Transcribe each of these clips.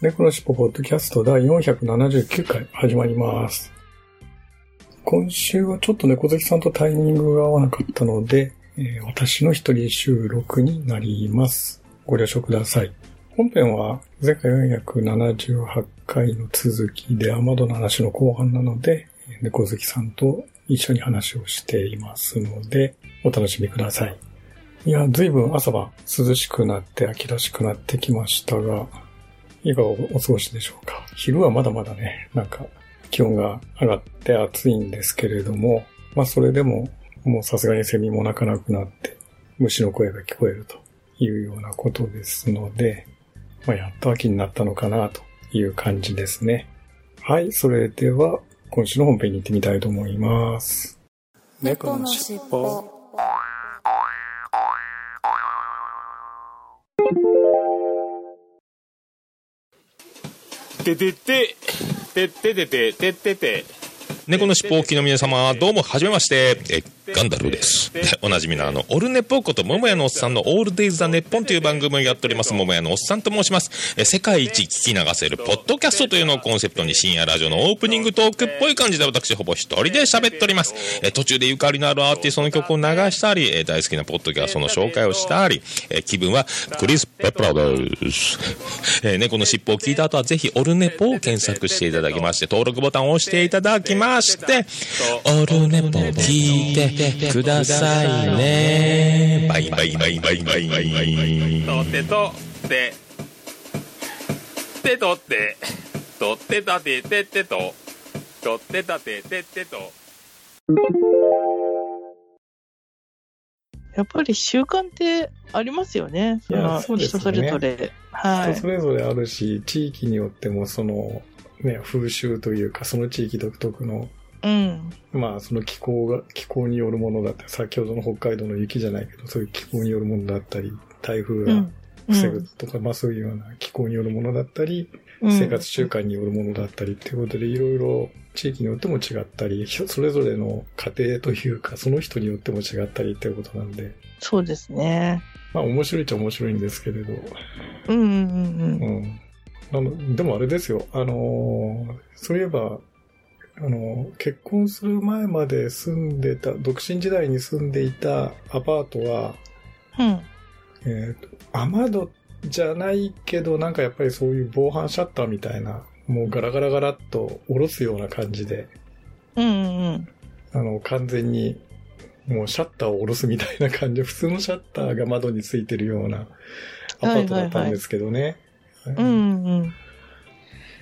猫のしっぽポッドキャスト第479回始まります。今週はちょっと猫好きさんとタイミングが合わなかったので、えー私の一人収録になります。ご了承ください。本編は前回478回の続きでアマドの話の後半なので、猫好きさんと一緒に話をしていますので、お楽しみください。いや、随分朝は涼しくなって秋らしくなってきましたが、いかがお過ごしでしょうか？昼はまだまだね、なんか気温が上がって暑いんですけれども、まあそれでももうさすがにセミも鳴かなくなって虫の声が聞こえるというようなことですので、まあやっと秋になったのかなという感じですね。はい、それでは今週の本編に行ってみたいと思います。猫のしっぽててて、てててて、ててて。猫のしっぽおきの皆様、どうも、はじめまして。え、ガンダルです。で おなじみのあの、オルネポこと、桃屋のおっさんのオールデイズ・ザ・ネッポンという番組をやっております、桃屋のおっさんと申します。え、世界一聞き流せる、ポッドキャストというのをコンセプトに深夜ラジオのオープニングトークっぽい感じで私、ほぼ一人で喋っております。え、途中でゆかりのあるアーティストの曲を流したり、え、大好きなポッドキャストの紹介をしたり、え、気分はクリス・ペプラです。えー猫のしっぽを聞いた後はぜひオルネポを検索していただきまして、登録ボタンを押していただきまして、オルネポ聞いててくださいね。バイバイバイバイバイバイ。とってとって。てとって。とってたててってと。とってたててってと。やっぱり習慣ってありますよね。いやそうですね人それぞれ。はい人。それぞれあるし、地域によってもその、ね、風習というか、その地域独特の、うん。まあその気候が、気候によるものだったり、先ほどの北海道の雪じゃないけど、そういう気候によるものだったり、台風がうん。防ぐとか、まあそういうような気候によるものだったり、うん生活習慣によるものだったりっていうことで、いろいろ地域によっても違ったり、ひそれぞれの家庭というか、その人によっても違ったりっていうことなんで、そうですね。まあ面白いっちゃ面白いんですけれど、うんうんうんうん。あの、でもあれですよ。あのーそういえば、あのー結婚する前まで住んでた、独身時代に住んでいたアパートは、うん。うん。えっ、と、雨戸じゃないけど、なんかやっぱりそういう防犯シャッターみたいな、もうガラガラガラっと下ろすような感じで、うんうんあの、完全に、もうシャッターを下ろすみたいな感じで、普通のシャッターが窓についてるようなアパートだったんですけどね。うん。うんうん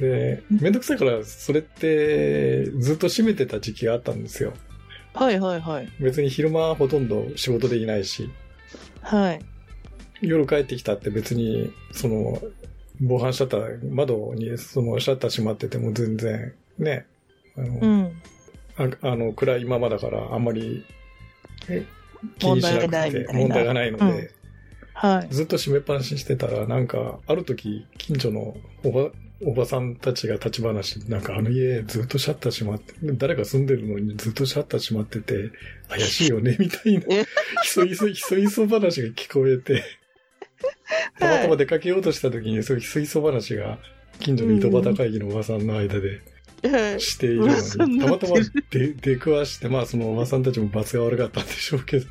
で、めんどくさいから、それって、ずっと閉めてた時期があったんですよ。はいはいはい。別に昼間ほとんど仕事できないし、はい。夜帰ってきたって別に、その、防犯シャッター、窓にそのシャッター閉まってても全然、ね、あの、うん。ああの暗いままだから、あんまり、え気にしなく問題ないみて問題がないので、うんはい。ずっと閉めっぱなしにしてたら、なんか、ある時、近所のおば、おばさんたちが立ち話で、なんかあの家ずっとシャッター閉まって、誰か住んでるのにずっとシャッター閉まってて、怪しいよね、みたいなえ、ひそひそ、ひそひそ話が聞こえて、たまたま出かけようとした時に、そういうひそひそ話が、近所の井戸端会議のおばさんの間ではいしているの噂にに、たまたま出くわして、まあそのおばさんたちも罰が悪かったんでしょうけど、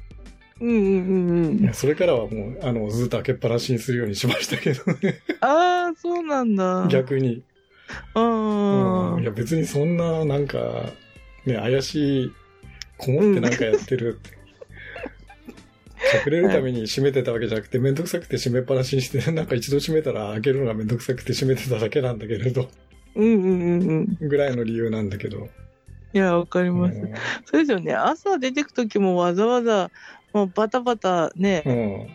うんうんうんうん。いやそれからはもう、あの、ずっと開けっぱなしにするようにしましたけどね。ああ、そうなんだ。逆に。うん。うんいや、別にそんな、なんか、ね、怪しい、こもってなんかやってるって。隠れるために閉めてたわけじゃなくて、めんどくさくて閉めっぱなしにして、なんか一度閉めたら開けるのがめんどくさくて閉めてただけなんだけれど、うんうんうんうん。ぐらいの理由なんだけど。いや、わかります。うんそうですよね。朝出てくときもわざわざ、もうバタバタね、うん。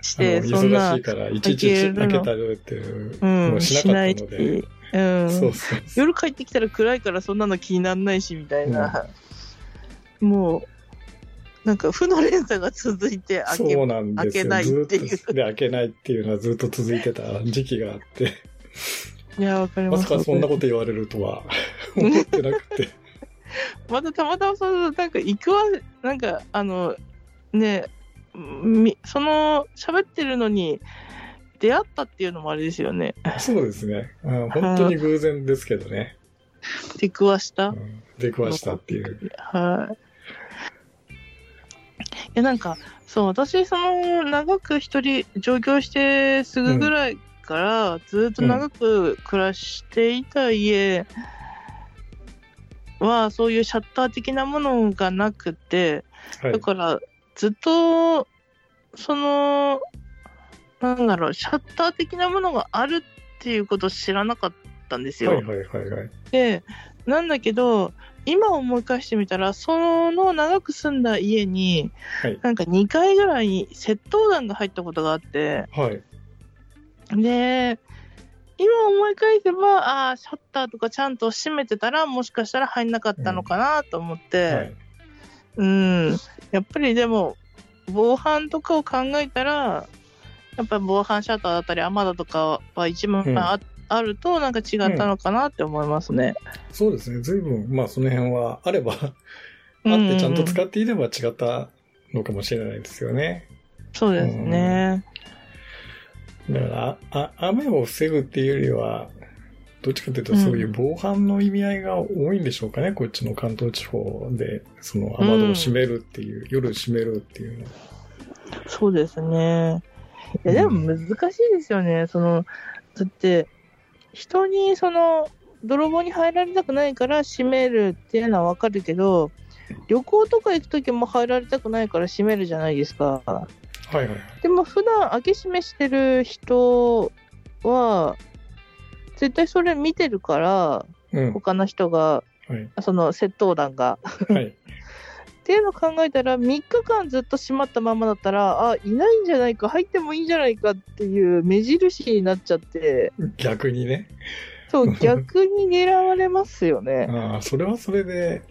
して、のそんな忙しい、から、いちいち開けたりっていううん、ししなかったので。、うん。そうそう。夜帰ってきたら暗いからそんなの気にならないし、みたいな。もう、なんか負の連鎖が続いて、開けそうなんですよ。開けないっていうで、開けないっていうのはずっと続いてた時期があって、いや、わかりま。ますさかそんなこと言われるとは 思ってなくて。またたまたまその、なんか行くわ、なんか、あの、ね、みその、喋ってるのに、出会ったっていうのもあれですよね。そうですね。うん本当に偶然ですけどね。出くわした？うん出くわしたっていう。はい。いや、なんか、そう、私、その、長く一人、上京してすぐぐらいから、ずっと長く暮らしていた家は、そういうシャッター的なものがなくて、はいだ。から、ずっと、その、なんだろう、シャッター的なものがあるっていうことを知らなかったんですよ。はいはいはいはい。で、なんだけど、今思い返してみたら、その長く住んだ家に、はいなんか2回ぐらい窃盗団が入ったことがあって、はい。で、今思い返せば、ああ、シャッターとかちゃんと閉めてたら、もしかしたら入んなかったのかなと思って、はい。うん、やっぱりでも、防犯とかを考えたら、やっぱり防犯シャッターだったり、雨戸とかは一番うんあ,、あると、なんか違ったのかなって思いますね。そうですね。随分、まあその辺はあれば、あうんってちゃんと使っていれば違ったのかもしれないですよね。そうですね。だから、あ、雨を防ぐっていうよりは、どっちかというとそういう防犯の意味合いが多いんでしょうかね。こっちの関東地方で、その雨戸を閉めるっていう、夜閉めるっていうの。そうですね。いや、でも難しいですよね。その、だって、人にその、泥棒に入られたくないから閉めるっていうのはわかるけど、旅行とか行くときも入られたくないから閉めるじゃないですか。はいはいはい。でも普段開け閉めしてる人は、絶対それ見てるから、うん。他の人が、はい。その窃盗団が。はい。っていうのを考えたら、3日間ずっと閉まったままだったら、あ、いないんじゃないか、入ってもいいんじゃないかっていう目印になっちゃって、逆にね。そう、逆に狙われますよね。ああ、それはそれで、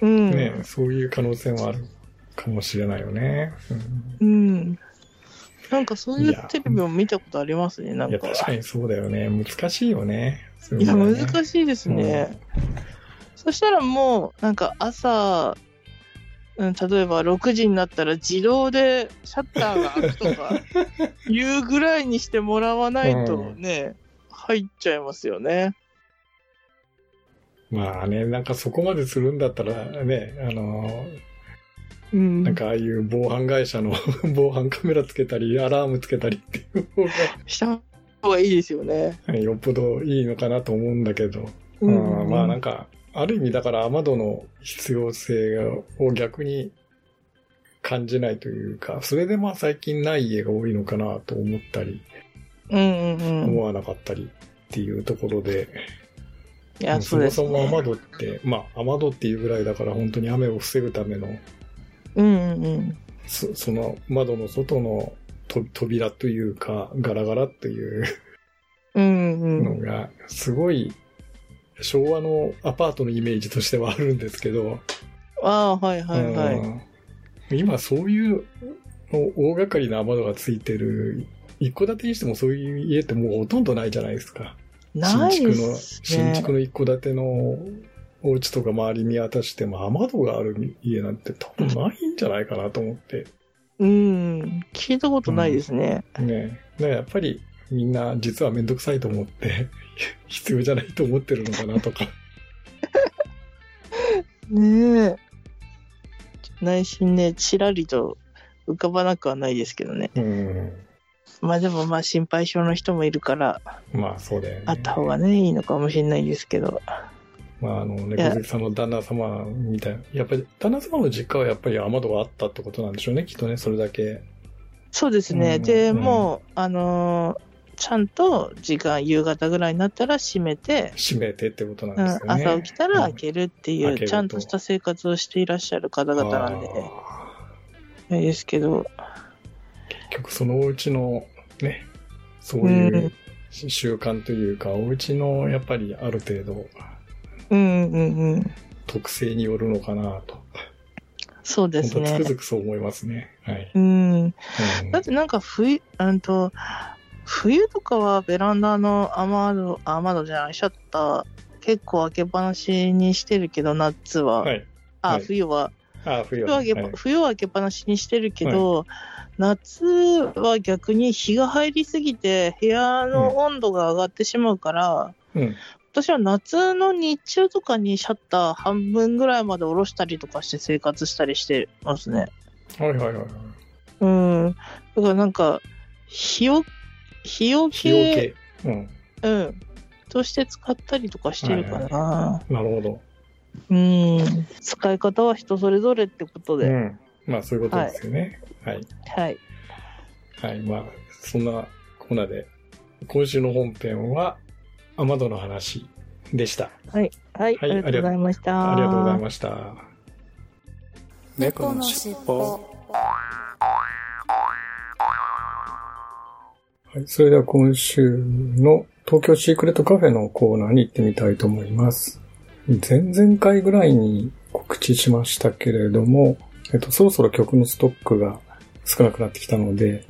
うん。ね、そういう可能性もあるかもしれないよね。うんうん。なんかそういうテレビも見たことありますね、なんか。確かにそうだよね。難しいよね。いや、難い。しいですね。そしたらもう、なんか朝、うん、例えば6時になったら自動でシャッターが開くとか、いうぐらいにしてもらわないとね、入っちゃいますよね。まあね、なんかそこまでするんだったらね、あの、うん。なんかああいう防犯会社の 防犯カメラつけたり、アラームつけたりっていう方した方がいいですよね。がよっぽどいいのかなと思うんだけど、ううんまあなんか、ある意味だから雨戸の必要性を逆に感じないというか、それでまあ最近ない家が多いのかなと思ったり、うんうんうん。思わなかったりっていうところで、いや、そもそもね。雨戸って、まあ雨戸っていうぐらいだから本当に雨を防ぐための、うんうんうん。そその窓の外のと扉というか、ガラガラっていううんうんのが、すごい昭和のアパートのイメージとしてはあるんですけど、ああ、はいはいはい。うん今そういうの大掛かりな雨戸がついてる、一戸建てにしてもそういう家ってもうほとんどないじゃないですか。ないで新築の、す新ね。築の一戸建てのお家とか周り見渡しても雨戸がある家なんて多分ないんじゃないかなと思って。うん。聞いたことないですね。ねだからやっぱりみんな実はめんどくさいと思って 必要じゃないと思ってるのかなとか。ねえ。内心ね、ちらりと浮かばなくはないですけどね。うん。まあでもまあ心配性の人もいるから、まあそうだよね。あった方がね、いいのかもしれないですけど。まああの、猫好きさんの旦那様みたいな。やっぱり旦那様の実家はやっぱり雨戸があったってことなんでしょうね、きっとね、それだけ。そうですね。うんで、うんもう、あのーちゃんと時間、夕方ぐらいになったら閉めて、閉めてってことなんうんですよね。朝起きたら開けるっていう、ちゃんとした生活をしていらっしゃる方々なんで、ああれですけど、ー結局そのお家のね、そういう習慣というか、お家のやっぱりある程度うんうんうん。特性によるのかなと。そうですねつく。づくそう思いますね。はい。うん。うんだってなんか冬、うんと、冬とかはベランダの雨窓、雨窓じゃない、シャッター結構開けっぱなしにしてるけど、夏は。はい。あ、はい冬は。あ、冬は、冬は開け、はい冬は開けっぱなしにしてるけど、夏は逆に日が入りすぎて部屋の温度が上がってしまうから、うん。私は夏の日中とかにシャッター半分ぐらいまで下ろしたりとかして生活したりしてますね。はいはいはいはい。うん。だからなんか、日よ、日よ日よけ、け。うん。うん。として使ったりとかしてるかな。なるほど。うん。使い方は人それぞれってことで。うん。まあそういうことですよね。はい。はい。はい。まあ、そんなコーナーで、今週の本編は、雨戸の話でした。はい。はい。はいありがとうございました。ありがとうございました。猫のしっぽはい。それでは今週の東京シークレットカフェのコーナーに行ってみたいと思います。前々回ぐらいに告知しましたけれども、えっと、そろそろ曲のストックが少なくなってきたので、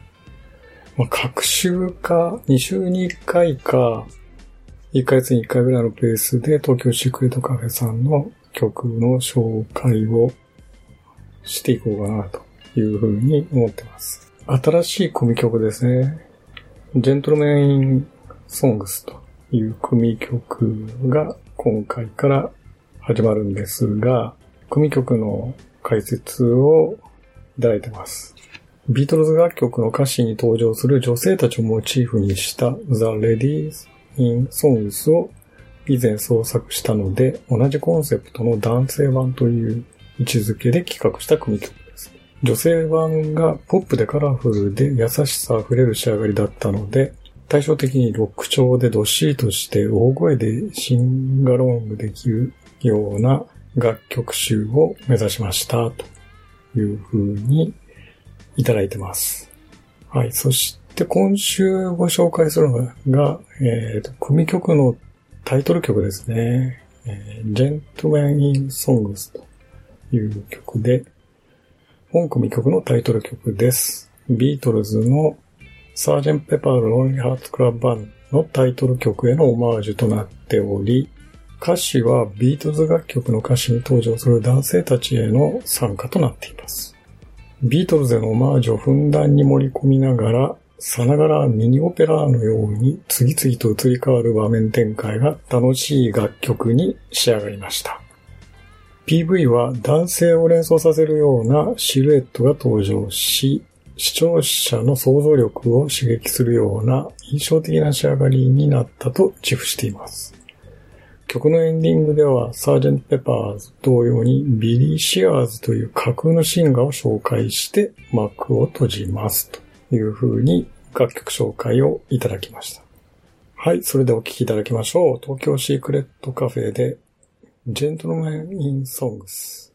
まあ、各週か、2週に1回か、1ヶ月に1回ぐらいのペースで東京シークレットカフェさんの曲の紹介をしていこうかなというふうに思ってます。新しい組曲ですね。ジェントルメインソングスという組曲が今回から始まるんですが、組曲の解説をいただいてます。ビートルズ楽曲の歌詞に登場する女性たちをモチーフにした The Ladies in Songs を以前創作したので、同じコンセプトの男性版という位置づけで企画した組曲です。女性版がポップでカラフルで優しさあふれる仕上がりだったので、対照的にロック調でどっしりとして大声でシンガロングできるような楽曲集を目指しましたという風にいただいてます。はい。そして今週ご紹介するのが、えっ、と、組曲のタイトル曲ですね。えー、Gentleman in Songs という曲で、本組曲のタイトル曲です。ビートルズのサージェンペパーロンリーハーツクラブバンのタイトル曲へのオマージュとなっており、歌詞はビートルズ楽曲の歌詞に登場する男性たちへの参加となっています。ビートルズへのオマージュをふんだんに盛り込みながら、さながらミニオペラのように次々と移り変わる場面展開が楽しい楽曲に仕上がりました。PV は男性を連想させるようなシルエットが登場し、視聴者の想像力を刺激するような印象的な仕上がりになったと自負しています。曲のエンディングでは、サージェント・ペパーズ同様にビリー・シアーズという架空のシンガーを紹介して幕を閉じますという風に楽曲紹介をいただきました。はい、それでお聴きいただきましょう。東京シークレットカフェで、ジェントルマン・イン・ソングス。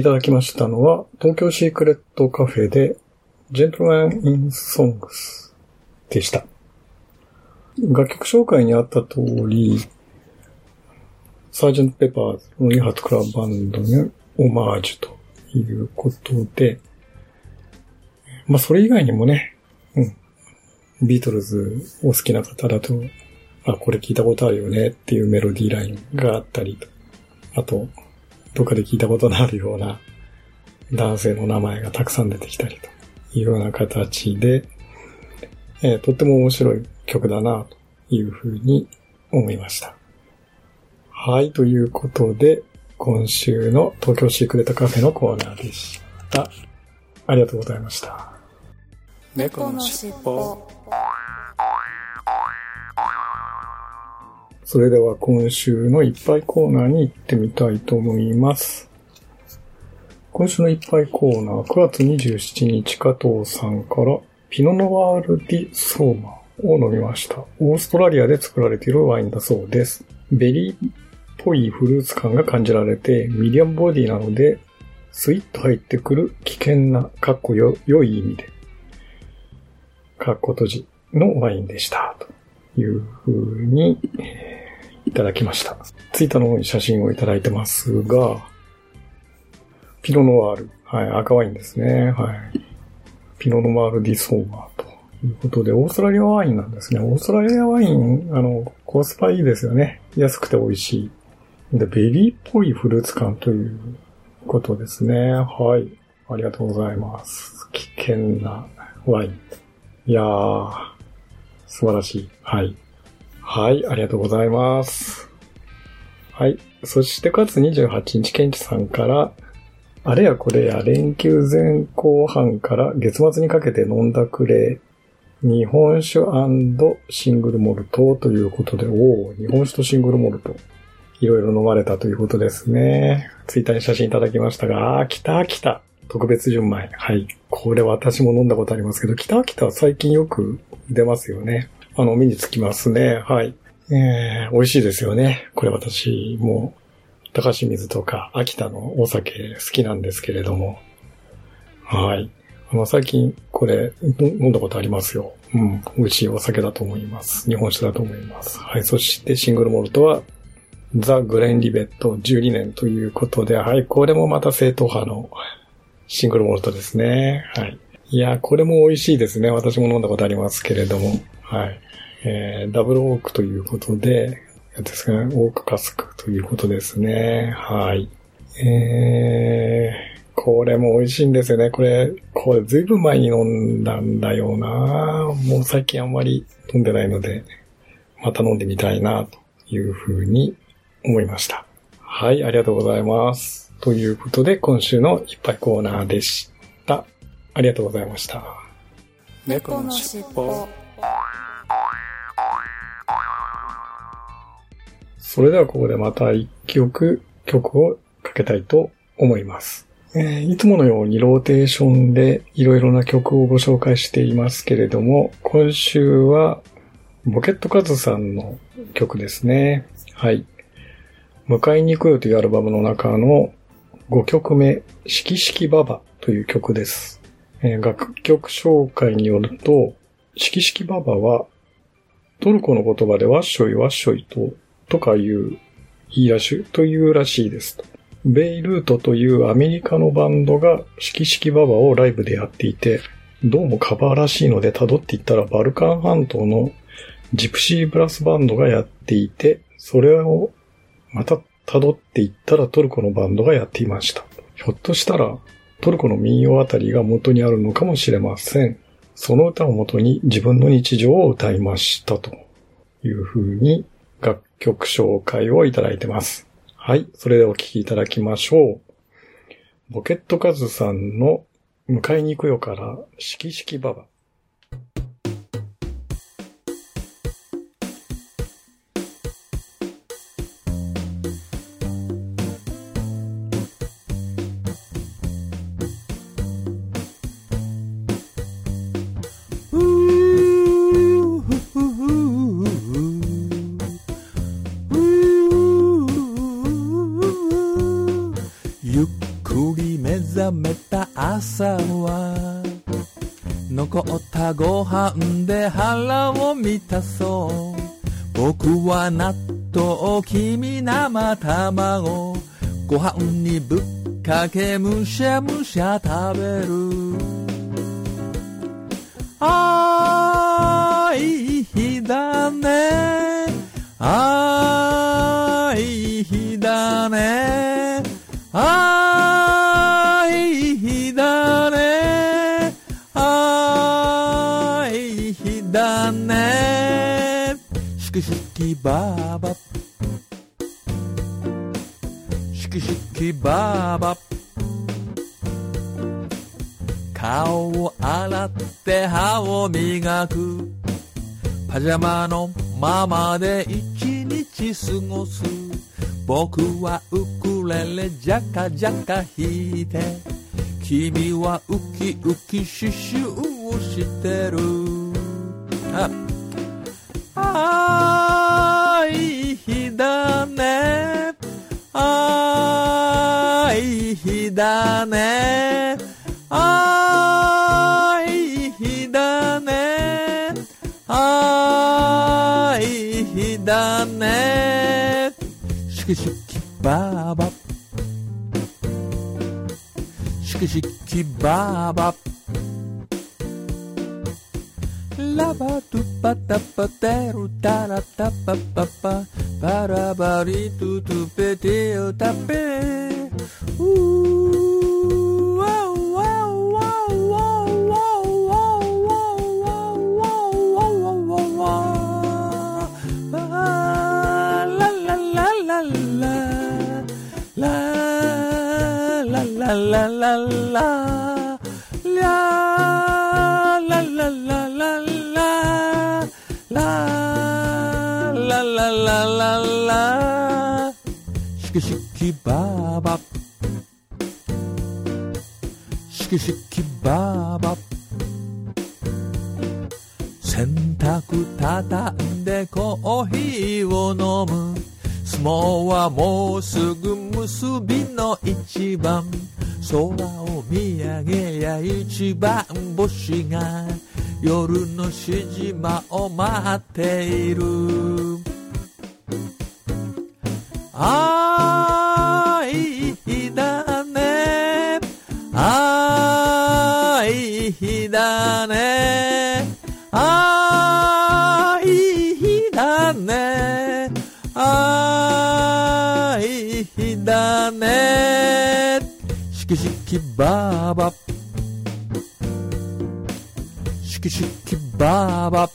いただきましたのは、東京シークレットカフェで、ジェントルマン・イン・ソングスでした。楽曲紹介にあった通り、サージェント・ペパーズのリハトクラブバンドにオマージュということで、まあそれ以外にもね、うん、ビートルズお好きな方だと、あ、これ聞いたことあるよねっていうメロディーラインがあったりと、あと、どっかで聞いたことのあるような男性の名前がたくさん出てきたりというような形で、えーとっても面白い曲だなというふうに思いました。はい、ということで、今週の東京シークレットカフェのコーナーでした。ありがとうございました。猫のしっぽそれでは今週のいっぱいコーナーに行ってみたいと思います。今週のいっぱいコーナー、9月27日加藤さんから、ピノノワールディソーマを飲みました。オーストラリアで作られているワインだそうです。ベリーっぽいフルーツ感が感じられて、ミディアムボディなので、スイッと入ってくる危険な、かっこよ、良い意味で、かっこ閉じのワインでした。という風に、いただきました。ツイッターの方に写真をいただいてますが、ピノノワール。はい、赤ワインですね。はい。ピノノワールディソーマーということで、オーストラリアワインなんですね。オーストラリアワイン、あの、コスパいいですよね。安くて美味しい。で、ベリーっぽいフルーツ感ということですね。はい。ありがとうございます。危険なワイン。いやー、素晴らしい。はい。はい、ありがとうございます。はい。そして、9月28日、ケンチさんから、あれやこれや連休前後半から月末にかけて飲んだくれ、日本酒シングルモルトということで、おお日本酒とシングルモルト。いろいろ飲まれたということですね。ツイッターに写真いただきましたが、あー、来た来た。特別純米。はい。これ私も飲んだことありますけど、北秋田は最近よく出ますよね。あの、目につきますね。はい。えー、美味しいですよね。これ私も、高清水とか秋田のお酒好きなんですけれども。はい。あの、最近これ飲んだことありますよ。うん。美味しいお酒だと思います。日本酒だと思います。はい。そしてシングルモルトは、ザ・グレンリベット12年ということで、はい。これもまた正統派のシングルモルトですね。はい。いや、これも美味しいですね。私も飲んだことありますけれども。はい。えー、ダブルオークということで、ですかね、オークカスクということですね。はい。えー、これも美味しいんですよね。これ、これずいぶん前に飲んだんだよなもう最近あんまり飲んでないので、また飲んでみたいな、というふうに思いました。はい、ありがとうございます。ということで、今週のいっぱいコーナーでした。ありがとうございました。猫のしっぽそれではここでまた一曲曲をかけたいと思います。えーいつものようにローテーションでいろいろな曲をご紹介していますけれども、今週はボケットカズさんの曲ですね。はい。迎えに行くよというアルバムの中の5曲目、しきしきババという曲です。えー楽曲紹介によると、しきしきババはトルコの言葉でワッショイワッショイととかいう言いらしい、というらしいですと。ベイルートというアメリカのバンドがシキシキババをライブでやっていて、どうもカバーらしいので辿っていったらバルカン半島のジプシーブラスバンドがやっていて、それをまた辿っていったらトルコのバンドがやっていました。ひょっとしたらトルコの民謡あたりが元にあるのかもしれません。その歌をもとに自分の日常を歌いましたというふうに曲紹介をいただいてます。はい。それでお聴きいただきましょう。ボケットカズさんの迎えに行くよから、しきしきばば。残ったご飯で腹を満たそう。僕は納豆君生卵。ご飯にぶっかけむしゃむしゃ食べる。あーいい日だねあーいい日だねしきしきばばしきしきばば顔を洗って歯を磨く。パジャマのままで一日過ごす。僕はウクレレジャカジャカ弾いて。君はウキウキシュシュをしてる。あいい日だね。あいい日だね。あいい日だね。あいい日だね。シキシキバーバ。シキシキバーバ。ラバド pa ta pa teru ta ra ta pa pa pa pa ra ba ri tu tu La la la la la. La la la la la しきしきばばしきしきばば洗濯畳んでコーヒーを飲む。相撲はもうすぐ結びの一番。空を見上げりゃ一番星が夜のしじまを待っている。きばばしきしきばば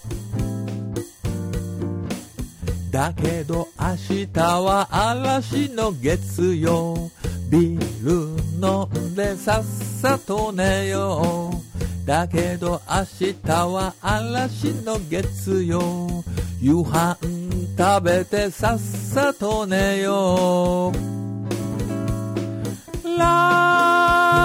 だけど明日は嵐の月曜。ビール飲んでさっさと寝よう。だけど明日は嵐の月曜。夕飯食べてさっさと寝よう。ララ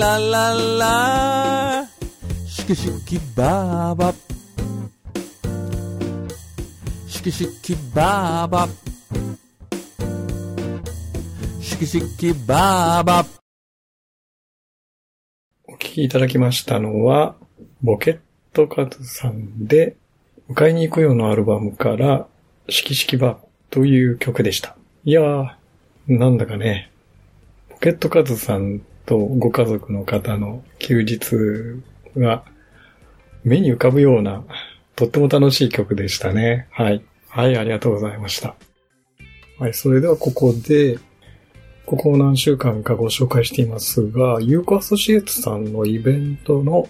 ラララ。ララしきしきばばしきしきばばしきしきばばお聞きいただきましたのは、ボケットカズさんで、迎えに行くよのアルバムから、しきしきバーという曲でした。いやー、なんだかね、ポケットカズさんとご家族の方の休日が目に浮かぶような、とっても楽しい曲でしたね。はい。はい、ありがとうございました。はい、それではここで、ここ何週間かご紹介していますが、ユーコアソシエイツさんのイベントの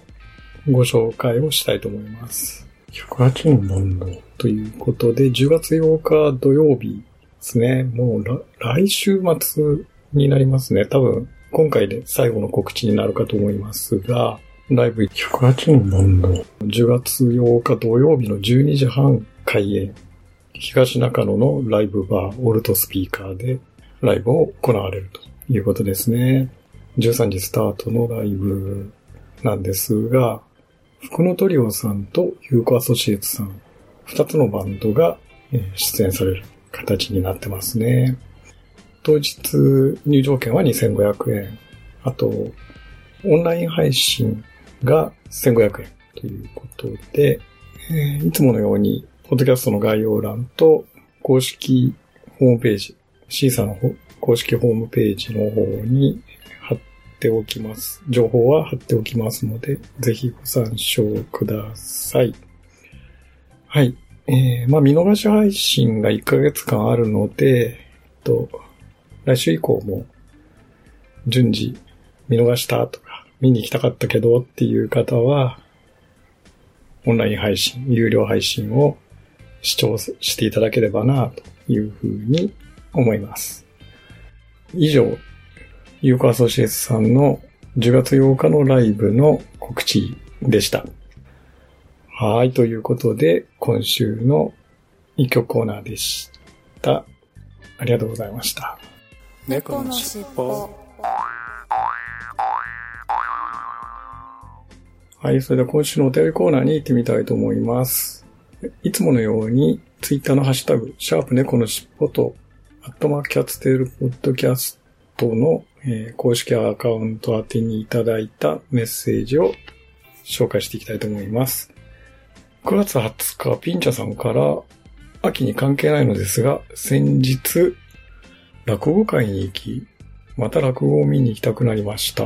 ご紹介をしたいと思います。108のバンドということで、10月8日土曜日ですね。もうら来週末になりますね。多分、今回で最後の告知になるかと思いますが、ライブ108のバンド、10月8日土曜日の12時半開演、東中野のライブバー、オルトスピーカーでライブを行われるということですね。13時スタートのライブなんですが、福野トリオさんとユーコアソシエイツさん、二つのバンドがえー出演される形になってますね。当日入場券は2500円。あと、オンライン配信が1500円ということで、えーいつものように、ポッドキャストの概要欄と公式ホームページ、シーサーの公式ホームページの方に貼っておきます。情報は貼っておきますので、ぜひご参照ください。はい。えー、まあ見逃し配信が1ヶ月間あるので、えっと、来週以降も順次見逃したとか、見に行きたかったけどっていう方は、オンライン配信、有料配信を視聴していただければなというふうに思います。以上、ユーコアソシエイツさんの10月8日のライブの告知でした。はい、ということで、今週の一曲コーナーでした。ありがとうございました。猫のしっぽはい、それでは今週のお便りコーナーに行ってみたいと思います。いつものように、ツイッターのハッシュタグ、シャープ猫のしっぽと、アットマークキャッツテールポッドキャストの、えー公式アカウント宛てにいただいたメッセージを紹介していきたいと思います。9月20日、ピンチャさんから、秋に関係ないのですが、先日、落語会に行き、また落語を見に行きたくなりました。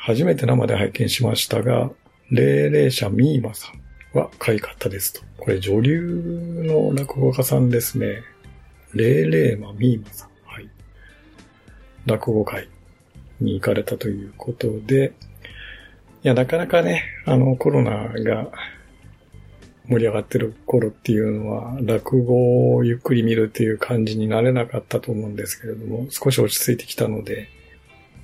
初めて生で拝見しましたが、霊霊者ミーマさんは可愛かったですと。これ女流の落語家さんですね。霊霊マミーマさん。はい。落語会に行かれたということで、いや、なかなかね、あの、コロナが盛り上がってる頃っていうのは、落語をゆっくり見るっていう感じになれなかったと思うんですけれども、少し落ち着いてきたので、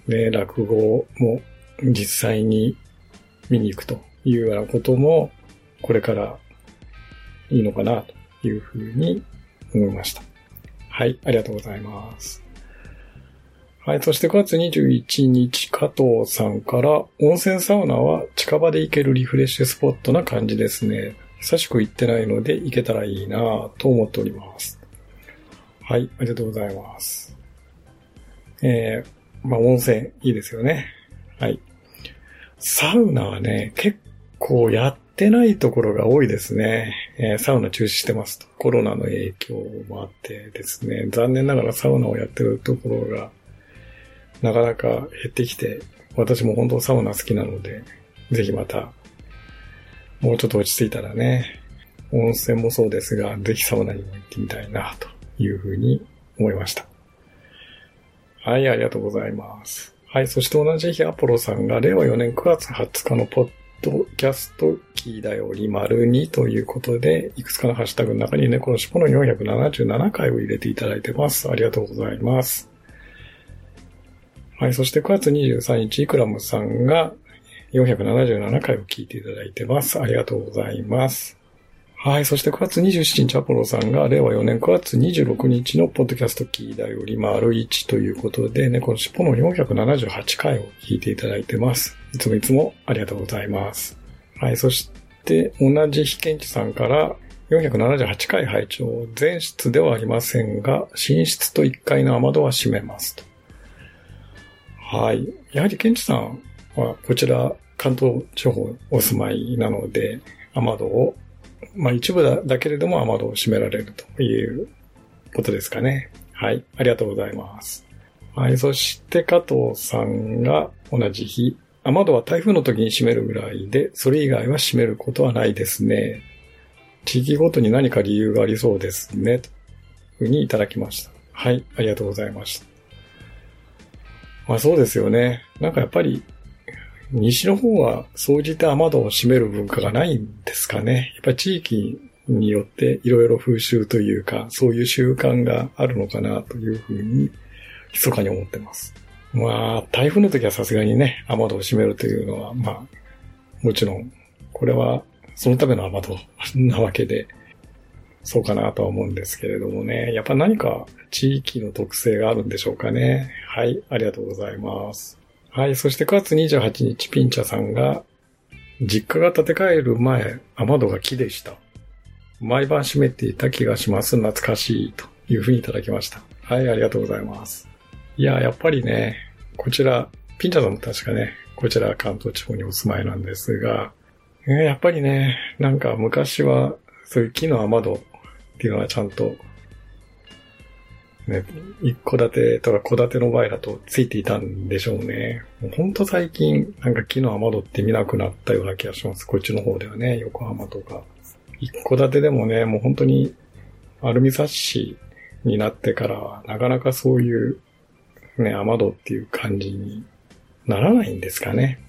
ね、落語も実際に見に行くというようなことも、これからいいのかなというふうに思いました。はい、ありがとうございます。はい、そして9月21日、加藤さんから、温泉サウナは近場で行けるリフレッシュスポットな感じですね。久しく行ってないので行けたらいいなと思っております。はい、ありがとうございます。えー、まあ温泉いいですよね。はい。サウナはね、結構やってないところが多いですね。えーサウナ中止してますと。コロナの影響もあってですね、残念ながらサウナをやってるところがなかなか減ってきて、私も本当サウナ好きなので、ぜひまた、もうちょっと落ち着いたらね、温泉もそうですが、ぜひサウナにも行ってみたいな、というふうに思いました。はい、ありがとうございます。はい、そして同じ日アポロさんが令和4年9月20日のポッドキャストキーだより丸2ということで、いくつかのハッシュタグの中に猫の尻尾の477回を入れていただいてます。ありがとうございます。はい、そして9月23日、イクラムさんが477回を聞いていただいてます。ありがとうございます。はい。そして9月27日、アポロさんが、令和4年9月26日のポッドキャストキーだより、丸1ということで、ね猫の尻尾の478回を聞いていただいてます。いつもいつもありがとうございます。はい。そして、同じ被験地さんから、478回拝聴全室ではありませんが、寝室と1階の雨戸は閉めますと。はい。やはりケンチさんはこちら関東地方お住まいなので、雨戸を、まあ一部だだけれども雨戸を閉められるということですかね。はい。ありがとうございます。はい。そして加藤さんが同じ日、雨戸は台風の時に閉めるぐらいで、それ以外は閉めることはないですね。地域ごとに何か理由がありそうですね。というふうにいただきました。はい。ありがとうございました。まあそうですよね。なんかやっぱり、西の方は総じて雨戸を閉める文化がないんですかね。やっぱ地域によっていろいろ風習というか、そういう習慣があるのかなというふうに、密かに思ってます。まあ、台風の時はさすがにね、雨戸を閉めるというのは、まあ、もちろん、これはそのための雨戸なわけで、そうかなとは思うんですけれどもね。やっぱ何か地域の特性があるんでしょうかね。はい、ありがとうございます。はい、そして9月28日、ピンチャさんが、実家が建て替える前、雨戸が木でした。毎晩閉めていた気がします。懐かしい。というふうにいただきました。はい、ありがとうございます。いや、やっぱりね、こちら、ピンチャさんも確かね、こちら関東地方にお住まいなんですが、やっぱりね、なんか昔は、そういう木の雨戸っていうのはちゃんと、ね、一戸建てとか戸建ての場合だとついていたんでしょうね。もうほんと最近、なんか木の雨戸って見なくなったような気がします。こっちの方ではね、横浜とか。一戸建てでもね、もう本当にアルミサッシになってからは、なかなかそういう、ね、雨戸っていう感じにならないんですかね。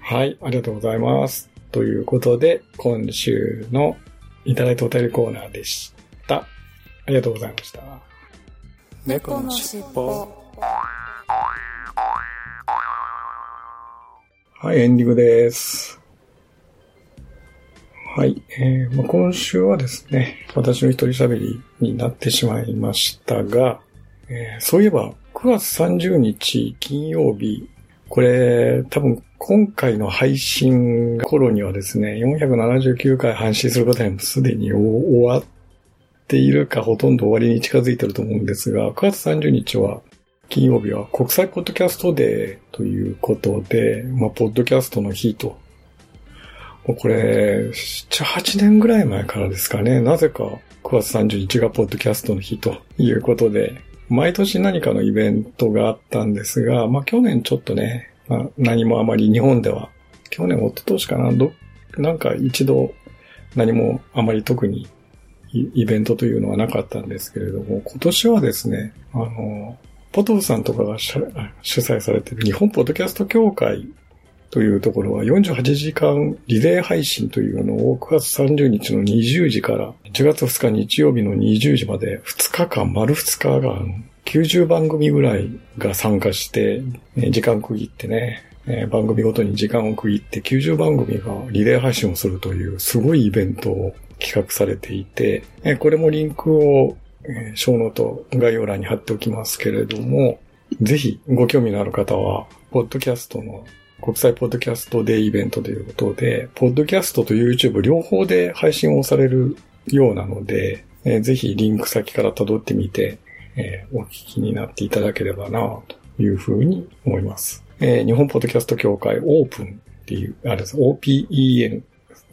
はい、ありがとうございます。ということで、今週のいただいたお便りコーナーでした。ありがとうございました。猫のしっぽはい、エンディングです。はい、えーまあ、今週はですね、私の一人喋りになってしまいましたが、えーそういえば9月30日金曜日、これ多分今回の配信頃にはですね、479回配信することにもすでに終わっているかほとんど終わりに近づいてると思うんですが、9月30日は金曜日は国際ポッドキャストデーということで、まあ、ポッドキャストの日と。もうこれ、7、8年ぐらい前からですかね。なぜか9月30日がポッドキャストの日ということで、毎年何かのイベントがあったんですが、まあ去年ちょっとね、まあ、何もあまり日本では、去年、一昨年かな、ど、なんか一度何もあまり特にイベントというのはなかったんですけれども、今年はですね、あの、ポトフさんとかが主催されている日本ポッドキャスト協会というところは48時間リレー配信というのを9月30日の20時から1月2日日曜日の20時まで2日間、丸2日間、90番組ぐらいが参加して、時間区切ってね、番組ごとに時間を区切って90番組がリレー配信をするというすごいイベントを企画されていて、これもリンクを、えーショーノート概要欄に貼っておきますけれども、ぜひご興味のある方は、ポッドキャストの国際ポッドキャストデーイベントということで、ポッドキャストと YouTube 両方で配信をされるようなので、ぜひリンク先から辿ってみて、お聞きになっていただければなというふうに思います。日本ポッドキャスト協会オープンっていう、あれです、OPEN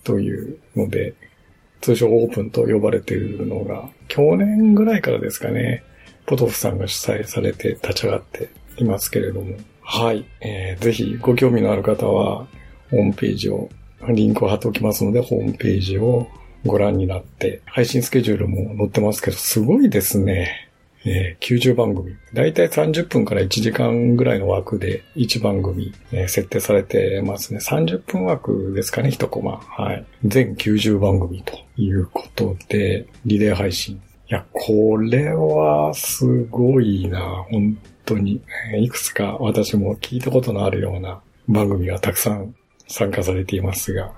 というので、通称オープンと呼ばれているのが、去年ぐらいからですかね、ポトフさんが主催されて立ち上がっていますけれども、はい、えーぜひご興味のある方は、ホームページを、リンクを貼っておきますので、ホームページをご覧になって、配信スケジュールも載ってますけど、すごいですね。えー90番組。だいたい30分から1時間ぐらいの枠で1番組、えー設定されてますね。30分枠ですかね、1コマ。はい。全90番組ということで、リレー配信。いや、これはすごいな、本当に。いくつか私も聞いたことのあるような番組がたくさん参加されていますが、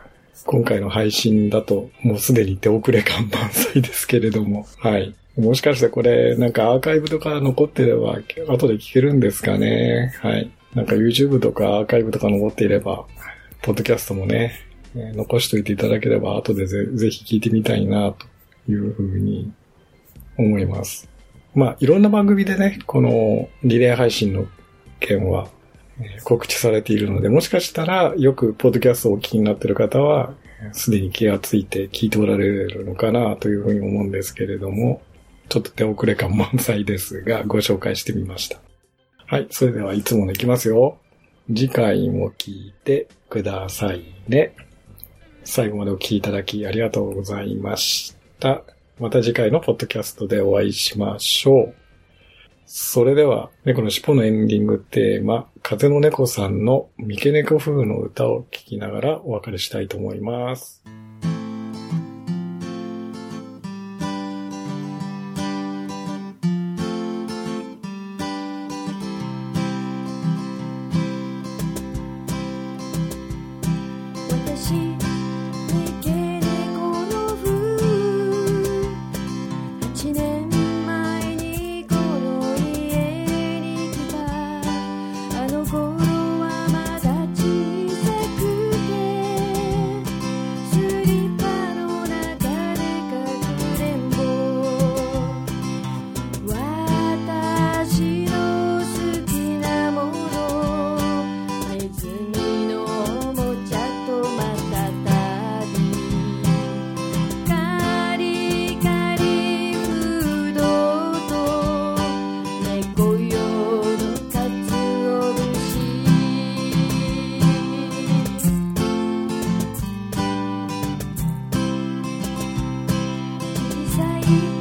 今回の配信だともうすでに手遅れ感満載ですけれども、はい。もしかしてこれなんかアーカイブとか残ってれば後で聞けるんですかね。はい。なんか YouTube とかアーカイブとか残っていれば、ポッドキャストもね、え残しといていただければ後でぜぜひ聞いてみたいなというふうに思います。まあいろんな番組でね、このリレー配信の件はえ告知されているので、もしかしたらよくポッドキャストをお聞きになっている方は、すでに気がついて聞いておられるのかなというふうに思うんですけれども、ちょっと手遅れ感満載ですが、ご紹介してみました。はい、それではいつものいきますよ。次回も聞いてくださいね。最後までお聞きいただきありがとうございました。また次回のポッドキャストでお会いしましょう。それでは、猫の尻尾のエンディングテーマ、風の猫さんの三毛猫風の歌を聴きながらお別れしたいと思います。小